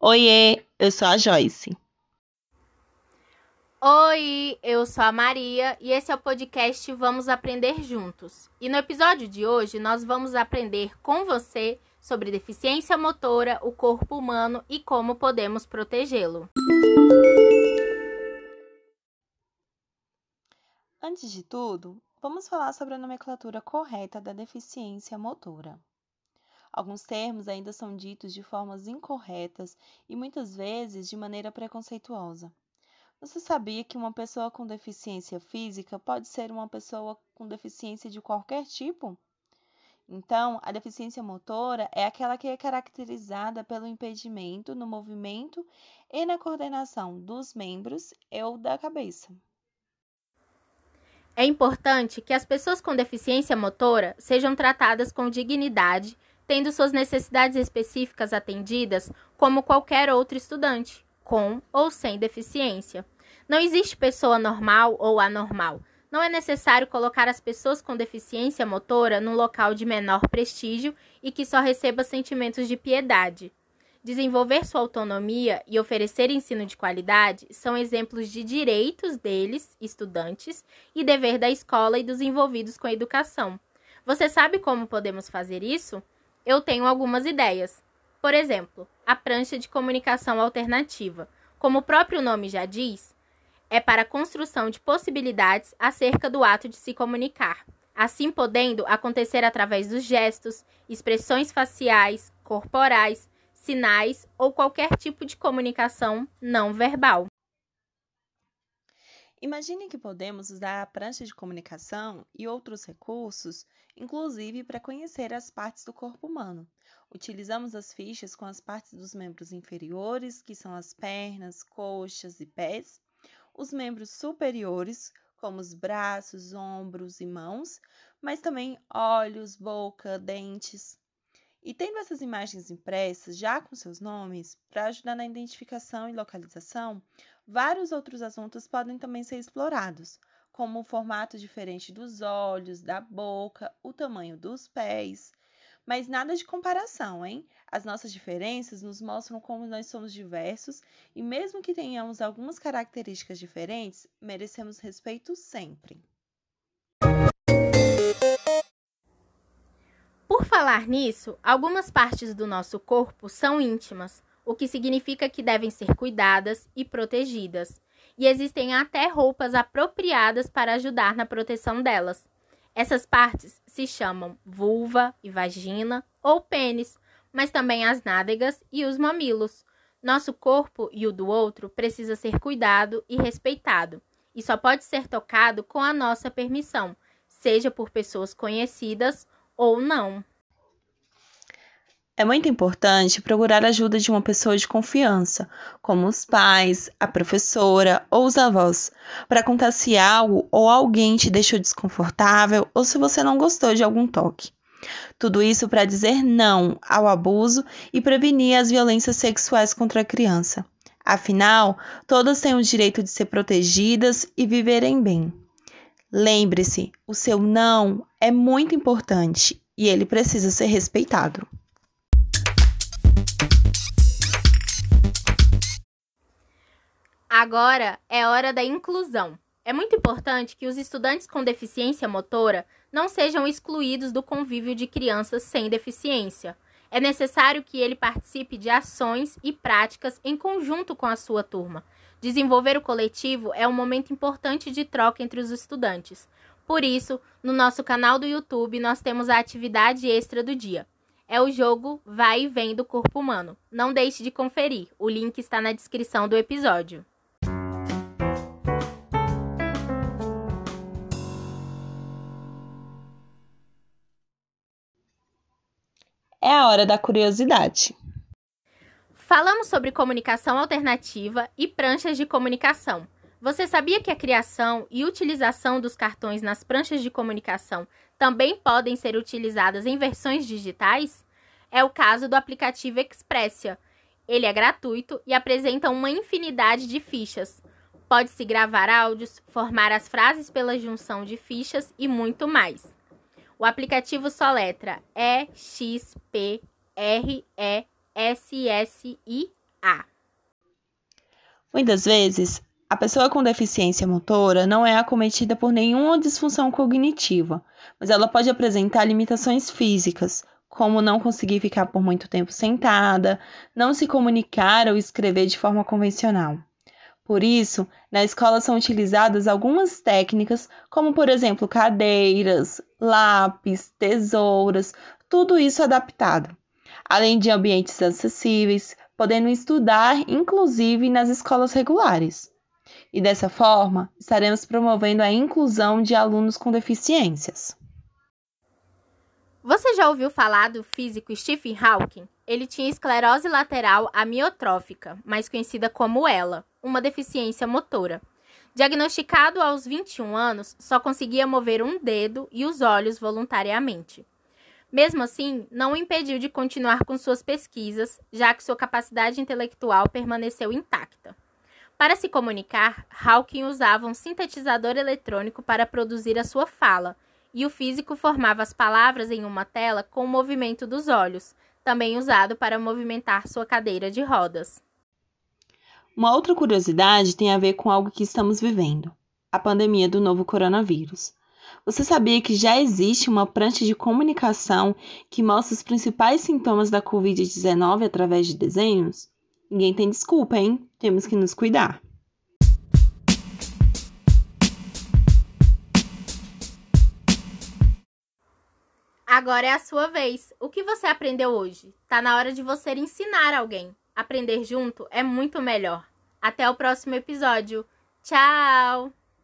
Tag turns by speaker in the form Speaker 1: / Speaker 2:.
Speaker 1: Oiê, eu sou a Joyce.
Speaker 2: Oi, eu sou a Maria e esse é o podcast Vamos Aprender Juntos. E no episódio de hoje nós vamos aprender com você sobre deficiência motora, o corpo humano e como podemos protegê-lo.
Speaker 1: Antes de tudo, vamos falar sobre a nomenclatura correta da deficiência motora. Alguns termos ainda são ditos de formas incorretas e muitas vezes de maneira preconceituosa. Você sabia que uma pessoa com deficiência física pode ser uma pessoa com deficiência de qualquer tipo? Então, a deficiência motora é aquela que é caracterizada pelo impedimento no movimento e na coordenação dos membros ou da cabeça.
Speaker 2: É importante que as pessoas com deficiência motora sejam tratadas com dignidade, tendo suas necessidades específicas atendidas como qualquer outro estudante com ou sem deficiência. Não existe pessoa normal ou anormal. Não é necessário colocar as pessoas com deficiência motora num local de menor prestígio e que só receba sentimentos de piedade. Desenvolver sua autonomia e oferecer ensino de qualidade são exemplos de direitos deles, estudantes, e dever da escola e dos envolvidos com a educação. Você sabe como podemos fazer isso? Eu tenho algumas ideias. Por exemplo, a prancha de comunicação alternativa. Como o próprio nome já diz, é para a construção de possibilidades acerca do ato de se comunicar, assim podendo acontecer através dos gestos, expressões faciais, corporais, sinais ou qualquer tipo de comunicação não verbal.
Speaker 1: Imagine que podemos usar a prancha de comunicação e outros recursos, inclusive para conhecer as partes do corpo humano. Utilizamos as fichas com as partes dos membros inferiores, que são as pernas, coxas e pés, os membros superiores, como os braços, ombros e mãos, mas também olhos, boca, dentes. E tendo essas imagens impressas já com seus nomes, para ajudar na identificação e localização, vários outros assuntos podem também ser explorados, como o formato diferente dos olhos, da boca, o tamanho dos pés. Mas nada de comparação, hein? As nossas diferenças nos mostram como nós somos diversos e, mesmo que tenhamos algumas características diferentes, merecemos respeito sempre.
Speaker 2: Falar nisso, algumas partes do nosso corpo são íntimas, o que significa que devem ser cuidadas e protegidas. E existem até roupas apropriadas para ajudar na proteção delas. Essas partes se chamam vulva e vagina ou pênis, mas também as nádegas e os mamilos. Nosso corpo e o do outro precisa ser cuidado e respeitado, e só pode ser tocado com a nossa permissão, seja por pessoas conhecidas ou não.
Speaker 1: É muito importante procurar a ajuda de uma pessoa de confiança, como os pais, a professora ou os avós, para contar se algo ou alguém te deixou desconfortável ou se você não gostou de algum toque. Tudo isso para dizer não ao abuso e prevenir as violências sexuais contra a criança. Afinal, todas têm o direito de ser protegidas e viverem bem. Lembre-se, o seu não é muito importante e ele precisa ser respeitado.
Speaker 2: Agora é hora da inclusão. É muito importante que os estudantes com deficiência motora não sejam excluídos do convívio de crianças sem deficiência. É necessário que ele participe de ações e práticas em conjunto com a sua turma. Desenvolver o coletivo é um momento importante de troca entre os estudantes. Por isso, no nosso canal do YouTube, nós temos a atividade extra do dia. É o jogo Vai e Vem do Corpo Humano. Não deixe de conferir, o link está na descrição do episódio.
Speaker 1: É a hora da curiosidade.
Speaker 2: Falamos sobre comunicação alternativa e pranchas de comunicação. Você sabia que a criação e utilização dos cartões nas pranchas de comunicação também podem ser utilizadas em versões digitais? É o caso do aplicativo Expressia. Ele é gratuito e apresenta uma infinidade de fichas. Pode-se gravar áudios, formar as frases pela junção de fichas e muito mais. O aplicativo soletra E-X-P-R-E-S-S-I-A. A.
Speaker 1: Muitas vezes, a pessoa com deficiência motora não é acometida por nenhuma disfunção cognitiva, mas ela pode apresentar limitações físicas, como não conseguir ficar por muito tempo sentada, não se comunicar ou escrever de forma convencional. Por isso, na escola são utilizadas algumas técnicas, como por exemplo cadeiras, lápis, tesouras, tudo isso adaptado, além de ambientes acessíveis, podendo estudar inclusive nas escolas regulares. E dessa forma, estaremos promovendo a inclusão de alunos com deficiências.
Speaker 2: Você já ouviu falar do físico Stephen Hawking? Ele tinha esclerose lateral amiotrófica, mais conhecida como ELA, uma deficiência motora. Diagnosticado aos 21 anos, só conseguia mover um dedo e os olhos voluntariamente. Mesmo assim, não o impediu de continuar com suas pesquisas, já que sua capacidade intelectual permaneceu intacta. Para se comunicar, Hawking usava um sintetizador eletrônico para produzir a sua fala, e o físico formava as palavras em uma tela com o movimento dos olhos, também usado para movimentar sua cadeira de rodas.
Speaker 1: Uma outra curiosidade tem a ver com algo que estamos vivendo: a pandemia do novo coronavírus. Você sabia que já existe uma prancha de comunicação que mostra os principais sintomas da Covid-19 através de desenhos? Ninguém tem desculpa, hein? Temos que nos cuidar.
Speaker 2: Agora é a sua vez. O que você aprendeu hoje? Tá na hora de você ensinar alguém. Aprender junto é muito melhor. Até o próximo episódio. Tchau!